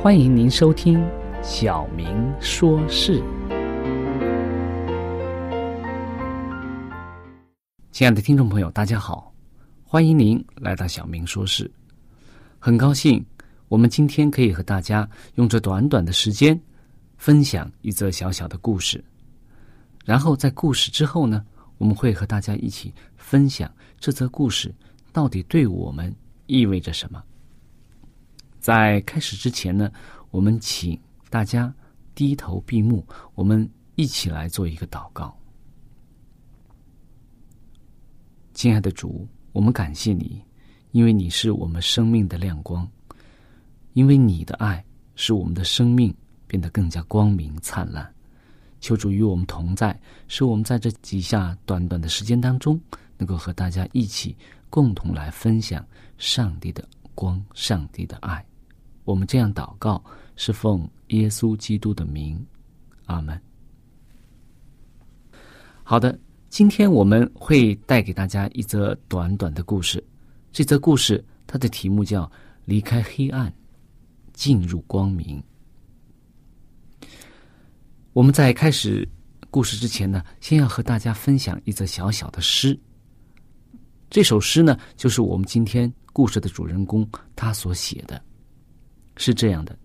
欢迎您收听《小明说事》。亲爱的听众朋友，大家好，欢迎您来到《小明说事》。很高兴，我们今天可以和大家用这短短的时间，分享一则小小的故事。然后在故事之后呢，我们会和大家一起分享这则故事到底对我们意味着什么。在开始之前呢，我们请大家低头闭目，我们一起来做一个祷告。亲爱的主，我们感谢你，因为你是我们生命的亮光，因为你的爱使我们的生命变得更加光明灿烂。求主与我们同在，使我们在这几下短短的时间当中，能够和大家一起共同来分享上帝的。光，上帝的爱，我们这样祷告，是奉耶稣基督的名，阿门。好的，今天我们会带给大家一则短短的故事。这则故事它的题目叫《离开黑暗，进入光明》。我们在开始故事之前呢，先要和大家分享一则小小的诗。这首诗呢，就是我们今天。故事的主人公他所写的，是这样的：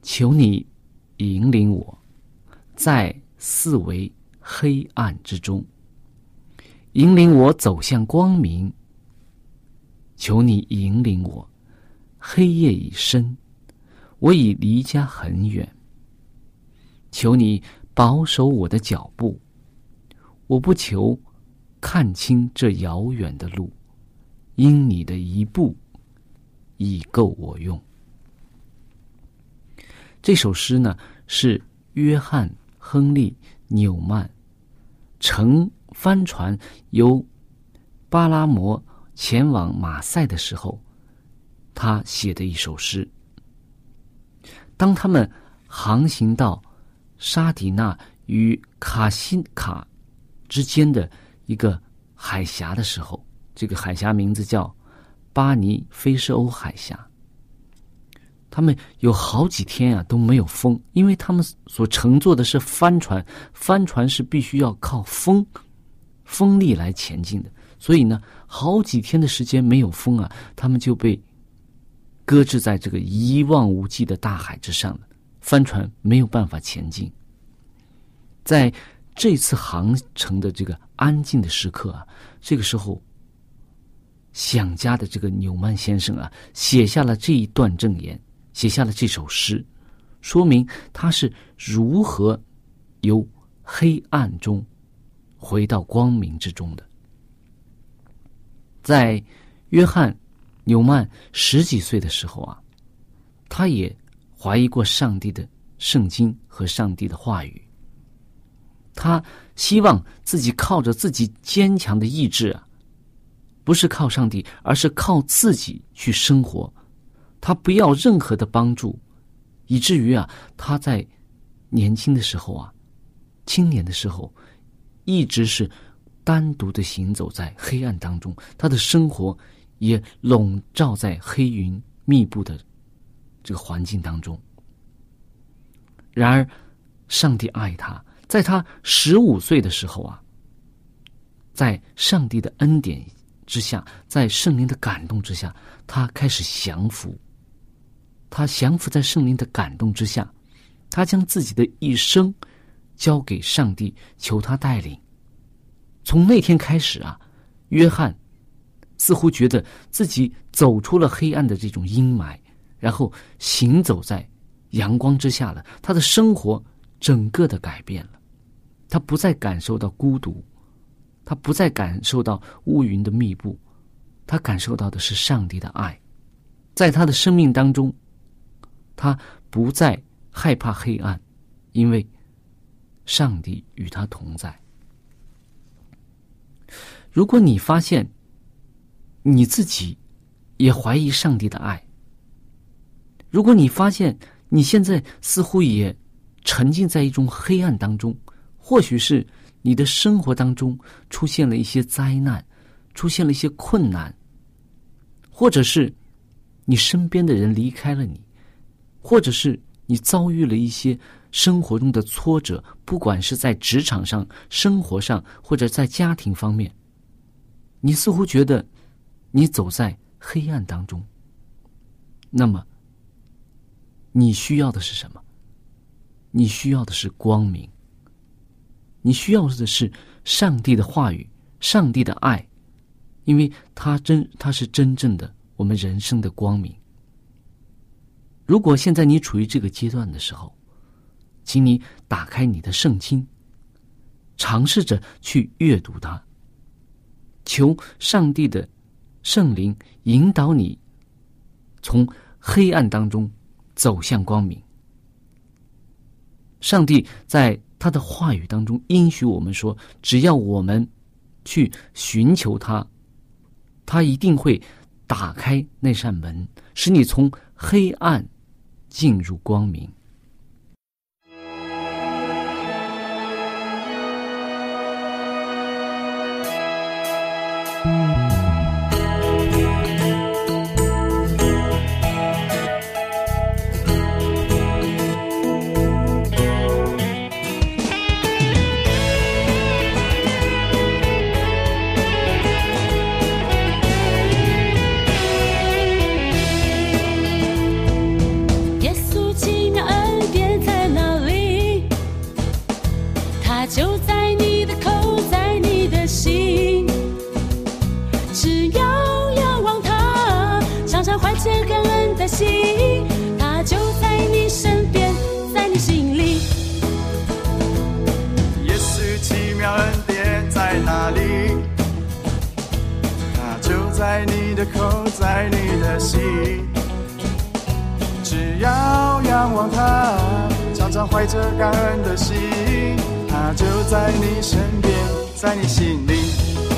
求你引领我，在四维黑暗之中，引领我走向光明。求你引领我，黑夜已深，我已离家很远。求你保守我的脚步，我不求看清这遥远的路。因你的一步，已够我用。这首诗呢，是约翰·亨利·纽曼乘帆船由巴拉摩前往马赛的时候，他写的一首诗。当他们航行到沙迪纳与卡辛卡之间的一个海峡的时候。这个海峡名字叫巴尼菲斯欧海峡。他们有好几天啊都没有风，因为他们所乘坐的是帆船，帆船是必须要靠风风力来前进的，所以呢，好几天的时间没有风啊，他们就被搁置在这个一望无际的大海之上了，帆船没有办法前进。在这次航程的这个安静的时刻啊，这个时候。想家的这个纽曼先生啊，写下了这一段证言，写下了这首诗。说明他是如何由黑暗中回到光明之中的。在约翰纽曼十几岁的时候啊，他也怀疑过上帝的圣经和上帝的话语。他希望自己靠着自己坚强的意志啊，不是靠上帝，而是靠自己去生活。他不要任何的帮助，以至于啊，他在年轻的时候啊，青年的时候，一直是单独的行走在黑暗当中，他的生活也笼罩在黑云密布的这个环境当中。然而，上帝爱他，在他十五岁的时候啊，在上帝的恩典之下，在圣灵的感动之下，他开始降服。他降服在圣灵的感动之下，他将自己的一生交给上帝，求他带领。从那天开始啊，约翰似乎觉得自己走出了黑暗的这种阴霾，然后行走在阳光之下了。他的生活整个的改变了，他不再感受到孤独，他不再感受到乌云的密布，他感受到的是上帝的爱，在他的生命当中。他不再害怕黑暗，因为上帝与他同在。如果你发现你自己也怀疑上帝的爱，如果你发现你现在似乎也沉浸在一种黑暗当中，或许是你的生活当中出现了一些灾难，出现了一些困难，或者是你身边的人离开了你。或者是你遭遇了一些生活中的挫折，不管是在职场上、生活上，或者在家庭方面，你似乎觉得你走在黑暗当中。那么，你需要的是什么？你需要的是光明。你需要的是上帝的话语、上帝的爱，因为他真，他是真正的我们人生的光明。如果现在你处于这个阶段的时候，请你打开你的圣经，尝试着去阅读它，求上帝的圣灵引导你从黑暗当中走向光明。上帝在他的话语当中应许我们说：只要我们去寻求他，他一定会打开那扇门，使你从黑暗。进入光明。怀着感恩的心，他就在你身边，在你心里。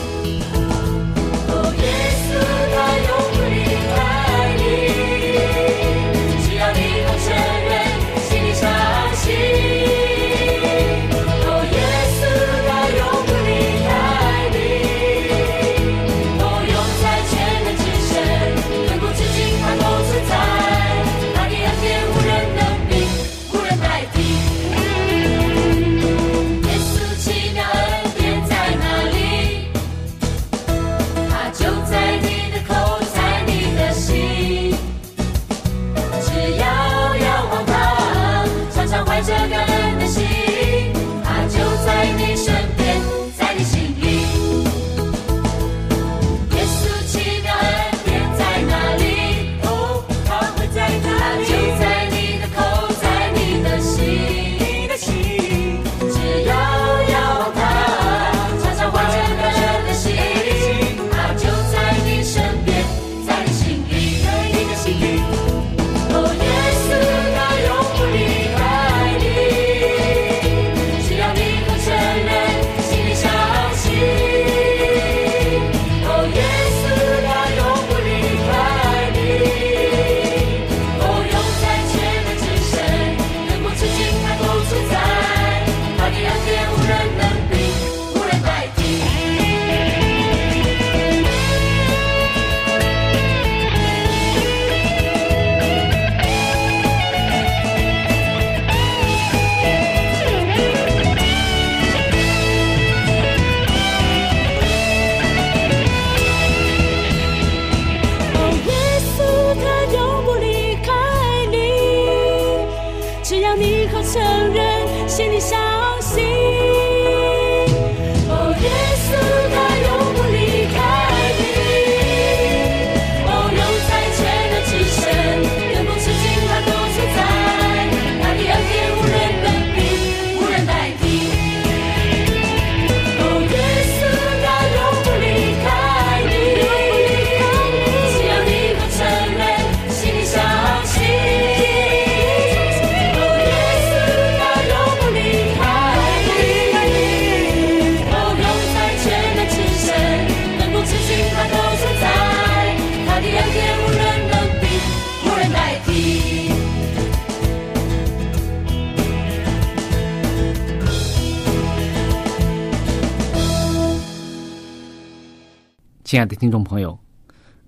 亲爱的听众朋友，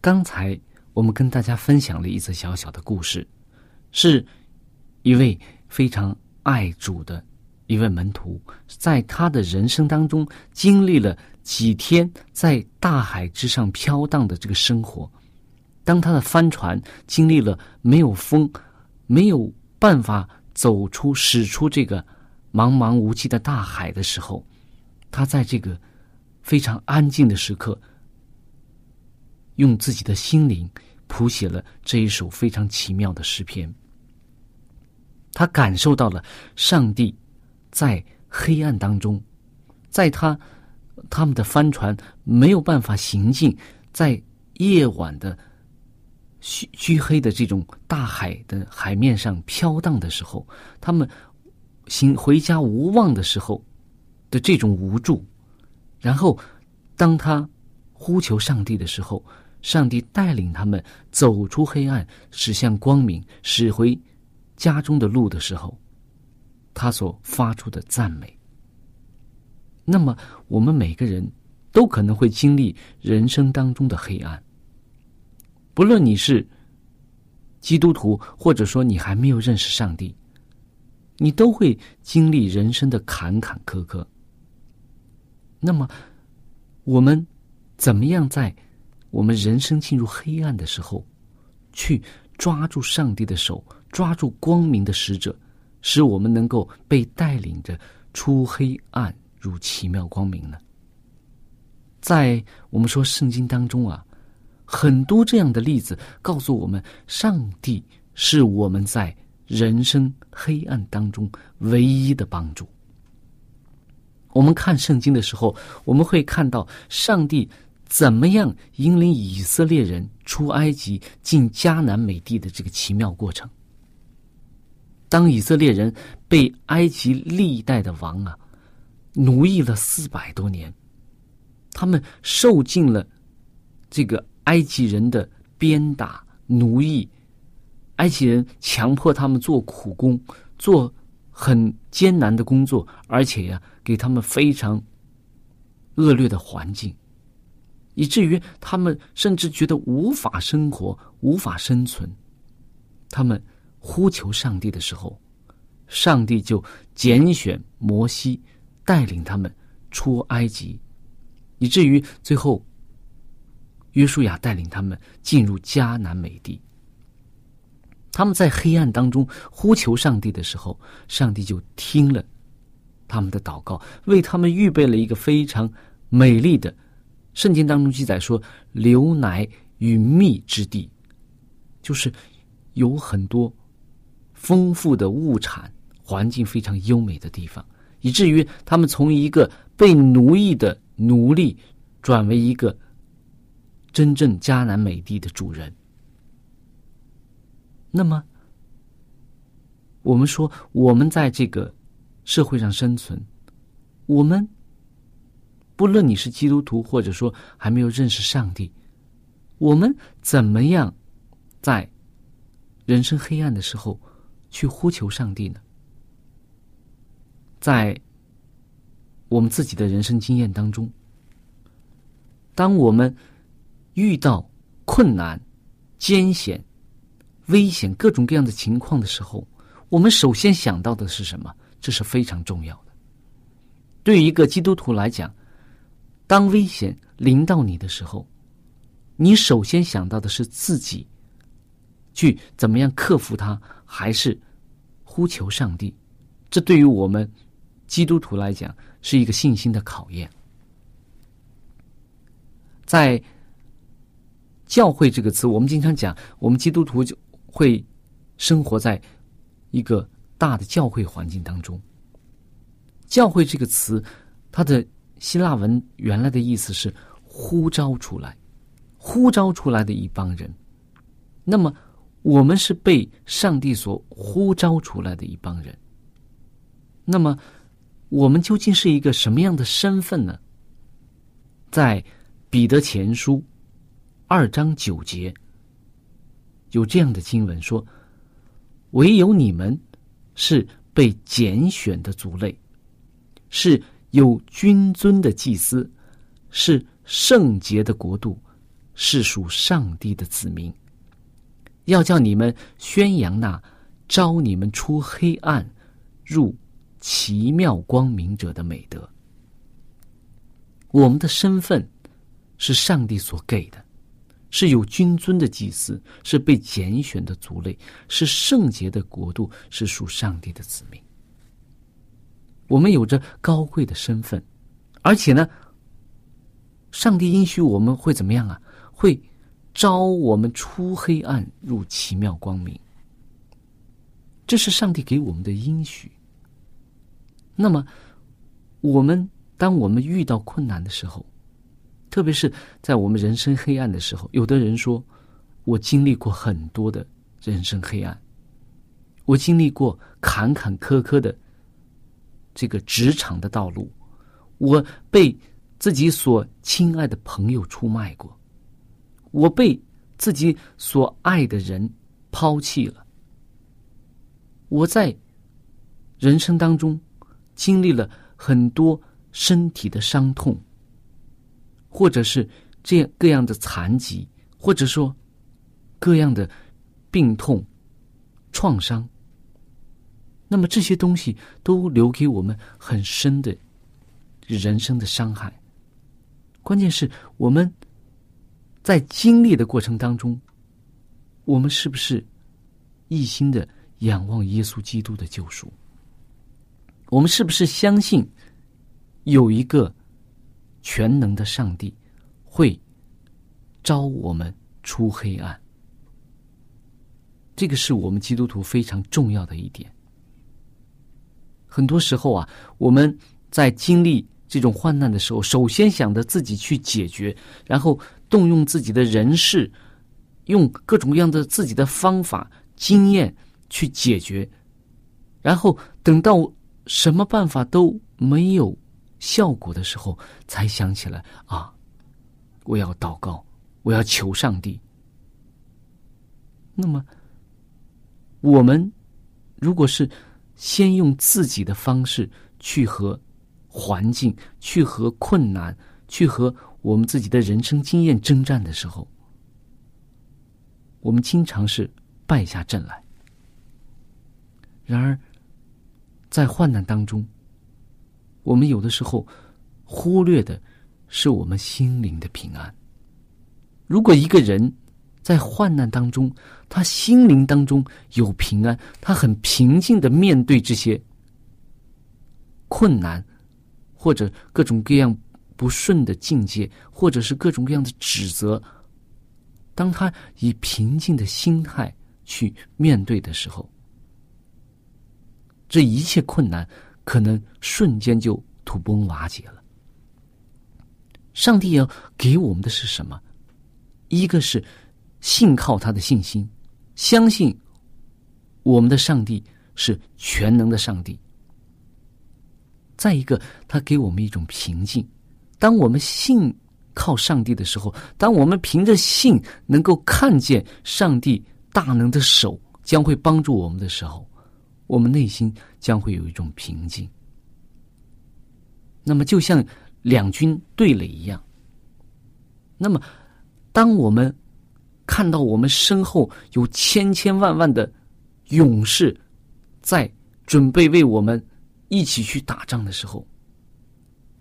刚才我们跟大家分享了一则小小的故事，是一位非常爱主的一位门徒，在他的人生当中经历了几天在大海之上飘荡的这个生活。当他的帆船经历了没有风、没有办法走出、驶出这个茫茫无际的大海的时候，他在这个非常安静的时刻。用自己的心灵谱写了这一首非常奇妙的诗篇。他感受到了上帝在黑暗当中，在他他们的帆船没有办法行进，在夜晚的黢黢黑的这种大海的海面上飘荡的时候，他们行回家无望的时候的这种无助。然后，当他呼求上帝的时候，上帝带领他们走出黑暗，驶向光明，驶回家中的路的时候，他所发出的赞美。那么，我们每个人都可能会经历人生当中的黑暗，不论你是基督徒，或者说你还没有认识上帝，你都会经历人生的坎坎坷坷。那么，我们怎么样在我们人生进入黑暗的时候，去抓住上帝的手，抓住光明的使者，使我们能够被带领着出黑暗入奇妙光明呢？在我们说圣经当中啊，很多这样的例子告诉我们，上帝是我们在人生黑暗当中唯一的帮助。我们看圣经的时候，我们会看到上帝怎么样引领以色列人出埃及、进迦南美地的这个奇妙过程。当以色列人被埃及历代的王啊奴役了四百多年，他们受尽了这个埃及人的鞭打、奴役，埃及人强迫他们做苦工，做很艰难的工作，而且呀。给他们非常恶劣的环境，以至于他们甚至觉得无法生活、无法生存。他们呼求上帝的时候，上帝就拣选摩西带领他们出埃及，以至于最后约书亚带领他们进入迦南美地。他们在黑暗当中呼求上帝的时候，上帝就听了。他们的祷告为他们预备了一个非常美丽的，圣经当中记载说流奶与蜜之地，就是有很多丰富的物产，环境非常优美的地方，以至于他们从一个被奴役的奴隶转为一个真正迦南美地的主人。那么，我们说我们在这个。社会上生存，我们不论你是基督徒，或者说还没有认识上帝，我们怎么样在人生黑暗的时候去呼求上帝呢？在我们自己的人生经验当中，当我们遇到困难、艰险、危险各种各样的情况的时候，我们首先想到的是什么？这是非常重要的。对于一个基督徒来讲，当危险临到你的时候，你首先想到的是自己去怎么样克服它，还是呼求上帝，这对于我们基督徒来讲是一个信心的考验。在教会这个词，我们经常讲，我们基督徒就会生活在一个大的教会环境当中。教会这个词，它的希腊文原来的意思是呼召出来、呼召出来的一帮人。那么，我们是被上帝所呼召出来的一帮人。那么，我们究竟是一个什么样的身份呢？在彼得前书二章九节有这样的经文说：“唯有你们是被拣选的族类。”是有君尊的祭司，是圣洁的国度，是属上帝的子民。要叫你们宣扬那招你们出黑暗入奇妙光明者的美德。我们的身份是上帝所给的，是有君尊的祭司，是被拣选的族类，是圣洁的国度，是属上帝的子民。我们有着高贵的身份，而且呢，上帝应许我们会怎么样啊？会招我们出黑暗入奇妙光明。这是上帝给我们的应许。那么，我们当我们遇到困难的时候，特别是在我们人生黑暗的时候，有的人说：“我经历过很多的人生黑暗，我经历过坎坎坷坷的。”这个职场的道路，我被自己所亲爱的朋友出卖过，我被自己所爱的人抛弃了，我在人生当中经历了很多身体的伤痛，或者是这样各样的残疾，或者说各样的病痛、创伤。那么这些东西都留给我们很深的人生的伤害。关键是我们在经历的过程当中，我们是不是一心的仰望耶稣基督的救赎？我们是不是相信有一个全能的上帝会招我们出黑暗？这个是我们基督徒非常重要的一点。很多时候啊，我们在经历这种患难的时候，首先想着自己去解决，然后动用自己的人事，用各种各样的自己的方法、经验去解决，然后等到什么办法都没有效果的时候，才想起来啊，我要祷告，我要求上帝。那么，我们如果是。先用自己的方式去和环境、去和困难、去和我们自己的人生经验征战的时候，我们经常是败下阵来。然而，在患难当中，我们有的时候忽略的是我们心灵的平安。如果一个人，在患难当中，他心灵当中有平安，他很平静的面对这些困难，或者各种各样不顺的境界，或者是各种各样的指责。当他以平静的心态去面对的时候，这一切困难可能瞬间就土崩瓦解了。上帝要给我们的是什么？一个是。信靠他的信心，相信我们的上帝是全能的上帝。再一个，他给我们一种平静。当我们信靠上帝的时候，当我们凭着信能够看见上帝大能的手将会帮助我们的时候，我们内心将会有一种平静。那么，就像两军对垒一样。那么，当我们看到我们身后有千千万万的勇士，在准备为我们一起去打仗的时候，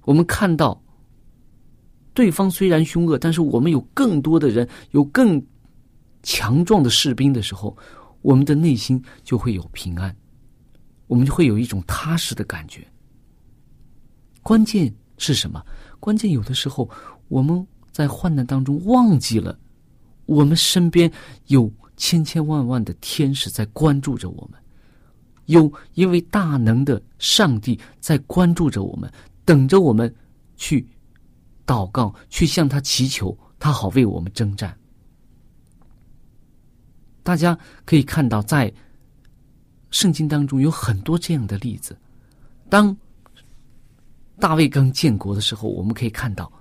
我们看到对方虽然凶恶，但是我们有更多的人，有更强壮的士兵的时候，我们的内心就会有平安。我们就会有一种踏实的感觉。关键是什么？关键有的时候我们在患难当中忘记了，我们身边有千千万万的天使在关注着我们，有一位大能的上帝在关注着我们，等着我们去祷告，去向他祈求，他好为我们征战。大家可以看到，在圣经当中有很多这样的例子。当大卫刚建国的时候，我们可以看到，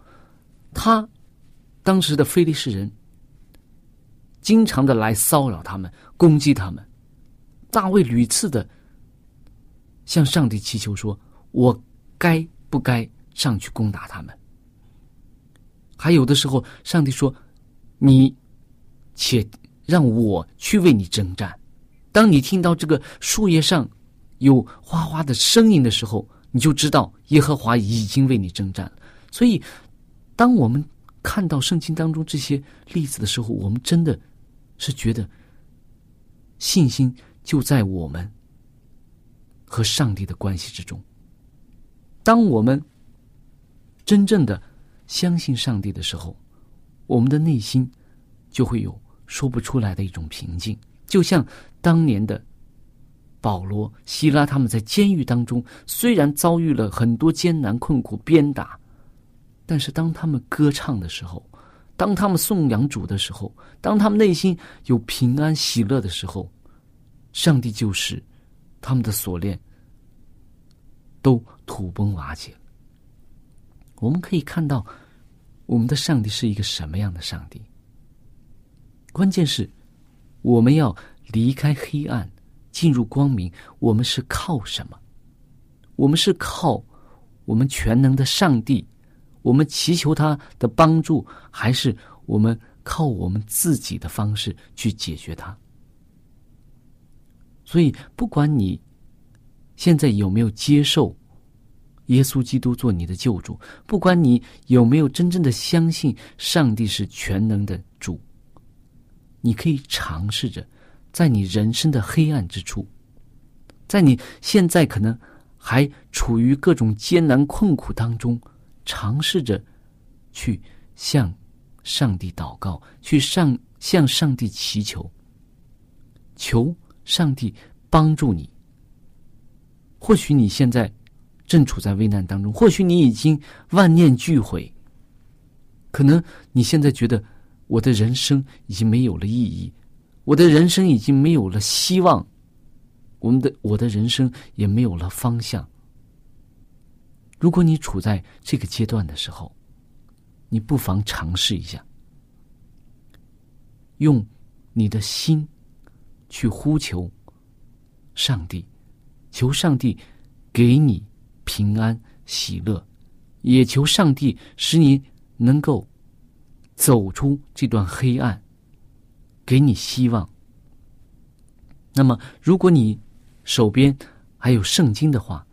他当时的非利士人经常的来骚扰他们，攻击他们。大卫屡次的向上帝祈求说：“我该不该上去攻打他们？”还有的时候，上帝说：“你且让我去为你征战。”当你听到这个树叶上有哗哗的声音的时候，你就知道耶和华已经为你征战了。所以，当我们看到圣经当中这些例子的时候，我们真的是觉得信心就在我们和上帝的关系之中。当我们真正的相信上帝的时候，我们的内心就会有说不出来的一种平静，就像当年的。保罗、希拉他们在监狱当中，虽然遭遇了很多艰难困苦、鞭打，但是当他们歌唱的时候，当他们颂扬主的时候，当他们内心有平安喜乐的时候，上帝就是他们的锁链都土崩瓦解。我们可以看到，我们的上帝是一个什么样的上帝？关键是，我们要离开黑暗。进入光明，我们是靠什么？我们是靠我们全能的上帝，我们祈求他的帮助，还是我们靠我们自己的方式去解决它？所以，不管你现在有没有接受耶稣基督做你的救主，不管你有没有真正的相信上帝是全能的主，你可以尝试着。在你人生的黑暗之处，在你现在可能还处于各种艰难困苦当中，尝试着去向上帝祷告，去上向上帝祈求，求上帝帮助你。或许你现在正处在危难当中，或许你已经万念俱灰，可能你现在觉得我的人生已经没有了意义。我的人生已经没有了希望，我们的我的人生也没有了方向。如果你处在这个阶段的时候，你不妨尝试一下，用你的心去呼求上帝，求上帝给你平安喜乐，也求上帝使你能够走出这段黑暗。给你希望。那么，如果你手边还有圣经的话，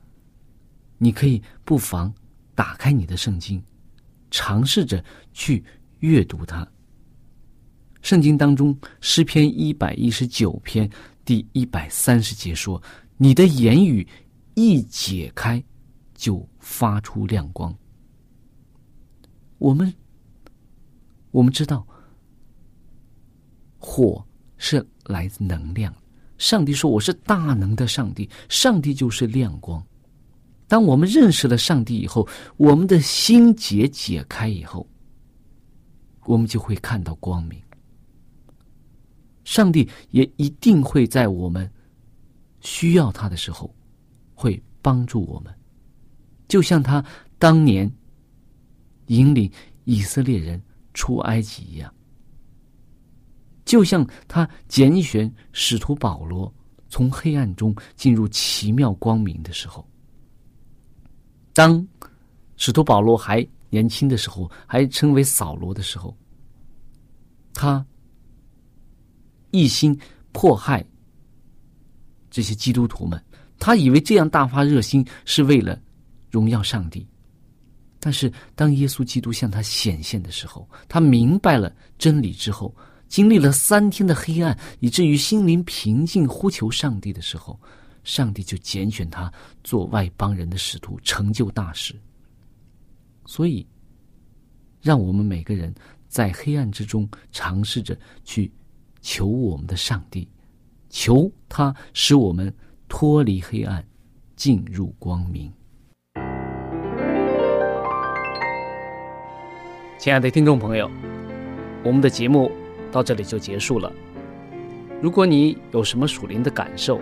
你可以不妨打开你的圣经，尝试着去阅读它。圣经当中诗篇一百一十九篇第一百三十节说：“你的言语一解开，就发出亮光。”我们我们知道。火是来自能量，上帝说我是大能的上帝，上帝就是亮光。当我们认识了上帝以后，我们的心结解开以后，我们就会看到光明。上帝也一定会在我们需要他的时候，会帮助我们，就像他当年引领以色列人出埃及一样。就像他拣选使徒保罗从黑暗中进入奇妙光明的时候，当使徒保罗还年轻的时候，还称为扫罗的时候，他一心迫害这些基督徒们，他以为这样大发热心是为了荣耀上帝，但是当耶稣基督向他显现的时候，他明白了真理之后。经历了三天的黑暗，以至于心灵平静，呼求上帝的时候，上帝就拣选他做外邦人的使徒，成就大事。所以，让我们每个人在黑暗之中尝试着去求我们的上帝，求他使我们脱离黑暗，进入光明。亲爱的听众朋友，我们的节目到这里就结束了。如果你有什么属灵的感受，